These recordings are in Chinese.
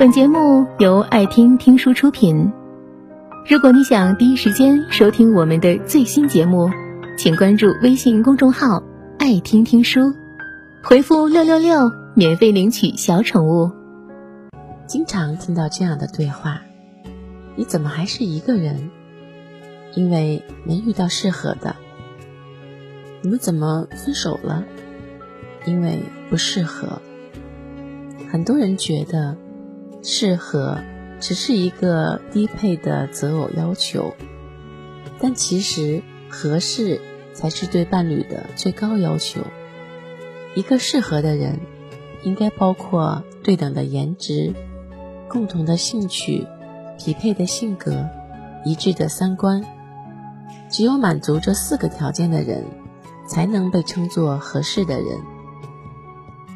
本节目由爱听听书出品。如果你想第一时间收听我们的最新节目，请关注微信公众号“爱听听书”，回复“六六六”免费领取小宠物。经常听到这样的对话：“你怎么还是一个人？因为没遇到适合的。你们怎么分手了？因为不适合。”很多人觉得。适合只是一个低配的择偶要求，但其实合适才是对伴侣的最高要求。一个适合的人，应该包括对等的颜值、共同的兴趣、匹配的性格、一致的三观。只有满足这四个条件的人，才能被称作合适的人。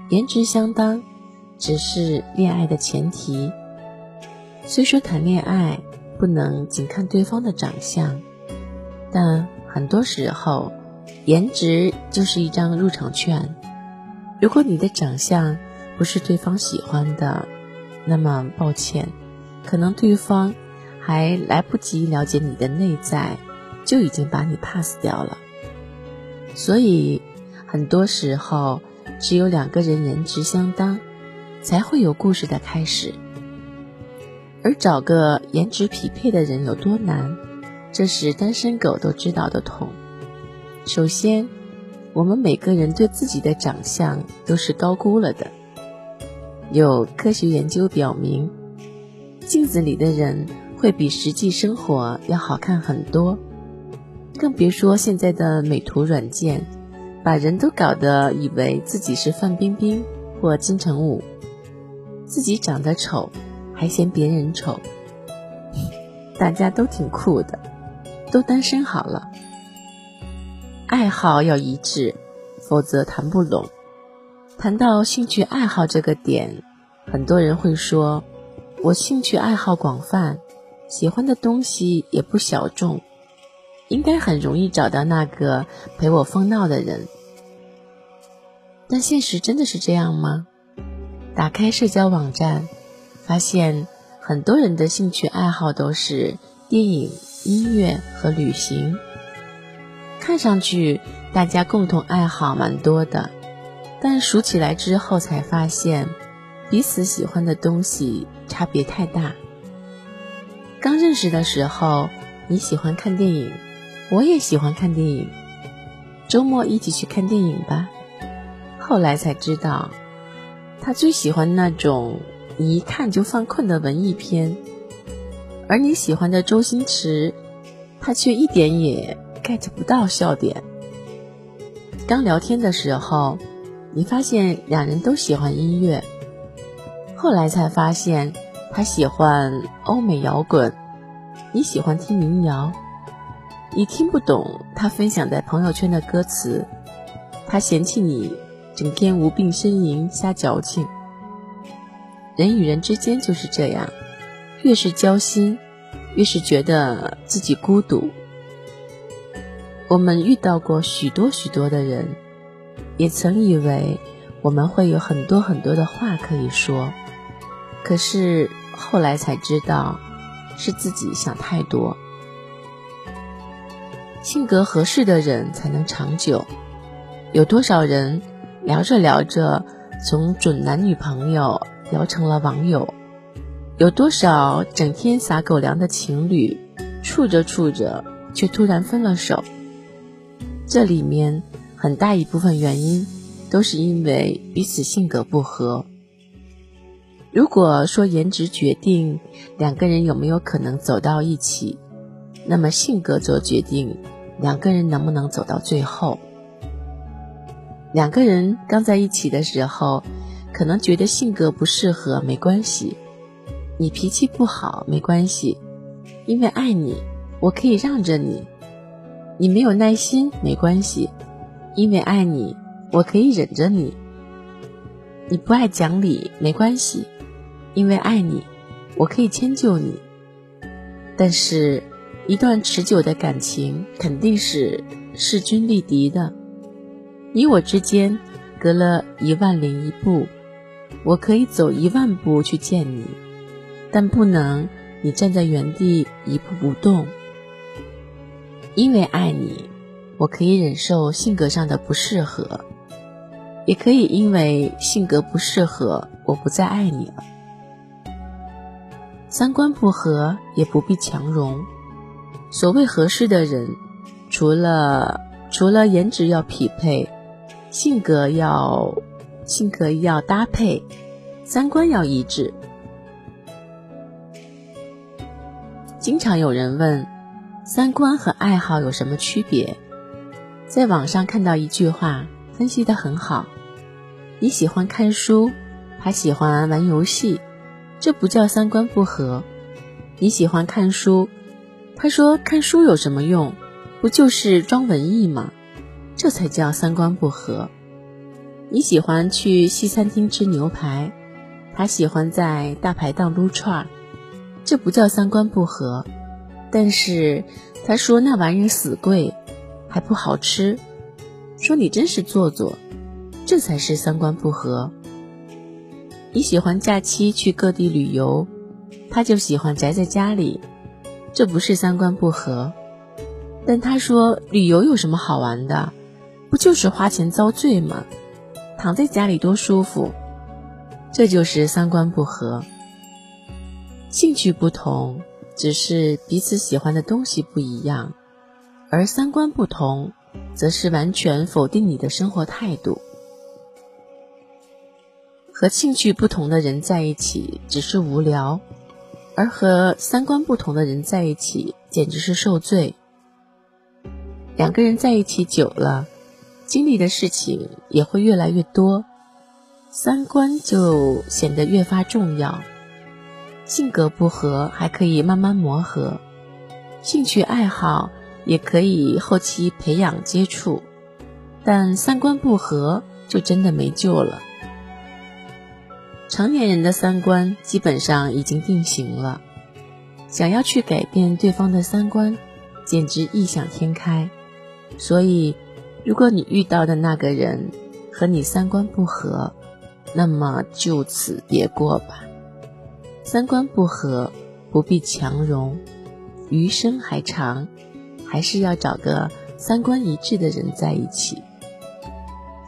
颜值相当。只是恋爱的前提。虽说谈恋爱不能仅看对方的长相，但很多时候，颜值就是一张入场券。如果你的长相不是对方喜欢的，那么抱歉，可能对方还来不及了解你的内在，就已经把你 pass 掉了。所以，很多时候，只有两个人颜值相当。才会有故事的开始，而找个颜值匹配的人有多难，这是单身狗都知道的痛。首先，我们每个人对自己的长相都是高估了的。有科学研究表明，镜子里的人会比实际生活要好看很多，更别说现在的美图软件，把人都搞得以为自己是范冰冰或金城武。自己长得丑，还嫌别人丑，大家都挺酷的，都单身好了。爱好要一致，否则谈不拢。谈到兴趣爱好这个点，很多人会说：“我兴趣爱好广泛，喜欢的东西也不小众，应该很容易找到那个陪我疯闹的人。”但现实真的是这样吗？打开社交网站，发现很多人的兴趣爱好都是电影、音乐和旅行。看上去大家共同爱好蛮多的，但数起来之后才发现，彼此喜欢的东西差别太大。刚认识的时候，你喜欢看电影，我也喜欢看电影，周末一起去看电影吧。后来才知道。他最喜欢那种你一看就犯困的文艺片，而你喜欢的周星驰，他却一点也 get 不到笑点。刚聊天的时候，你发现两人都喜欢音乐，后来才发现他喜欢欧美摇滚，你喜欢听民谣。你听不懂他分享在朋友圈的歌词，他嫌弃你。整天无病呻吟，瞎矫情。人与人之间就是这样，越是交心，越是觉得自己孤独。我们遇到过许多许多的人，也曾以为我们会有很多很多的话可以说，可是后来才知道，是自己想太多。性格合适的人才能长久。有多少人？聊着聊着，从准男女朋友聊成了网友。有多少整天撒狗粮的情侣，处着处着却突然分了手？这里面很大一部分原因都是因为彼此性格不合。如果说颜值决定两个人有没有可能走到一起，那么性格则决定两个人能不能走到最后。两个人刚在一起的时候，可能觉得性格不适合没关系，你脾气不好没关系，因为爱你，我可以让着你；你没有耐心没关系，因为爱你，我可以忍着你；你不爱讲理没关系，因为爱你，我可以迁就你。但是，一段持久的感情肯定是势均力敌的。你我之间隔了一万零一步，我可以走一万步去见你，但不能你站在原地一步不动。因为爱你，我可以忍受性格上的不适合，也可以因为性格不适合，我不再爱你了。三观不合也不必强融。所谓合适的人，除了除了颜值要匹配，性格要性格要搭配，三观要一致。经常有人问，三观和爱好有什么区别？在网上看到一句话，分析的很好：你喜欢看书，还喜欢玩游戏。这不叫三观不合。你喜欢看书，他说看书有什么用？不就是装文艺吗？这才叫三观不合。你喜欢去西餐厅吃牛排，他喜欢在大排档撸串儿，这不叫三观不合。但是他说那玩意儿死贵，还不好吃，说你真是做作，这才是三观不合。你喜欢假期去各地旅游，他就喜欢宅在家里，这不是三观不合。但他说旅游有什么好玩的，不就是花钱遭罪吗？躺在家里多舒服，这就是三观不合。兴趣不同，只是彼此喜欢的东西不一样，而三观不同，则是完全否定你的生活态度。和兴趣不同的人在一起只是无聊，而和三观不同的人在一起简直是受罪。两个人在一起久了，经历的事情也会越来越多，三观就显得越发重要。性格不合还可以慢慢磨合，兴趣爱好也可以后期培养接触，但三观不合就真的没救了。成年人的三观基本上已经定型了，想要去改变对方的三观，简直异想天开。所以，如果你遇到的那个人和你三观不合，那么就此别过吧。三观不合不必强融，余生还长，还是要找个三观一致的人在一起。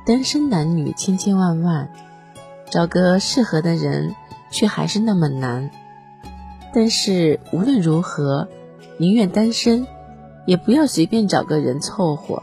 单身男女千千万万。找个适合的人，却还是那么难。但是无论如何，宁愿单身，也不要随便找个人凑合。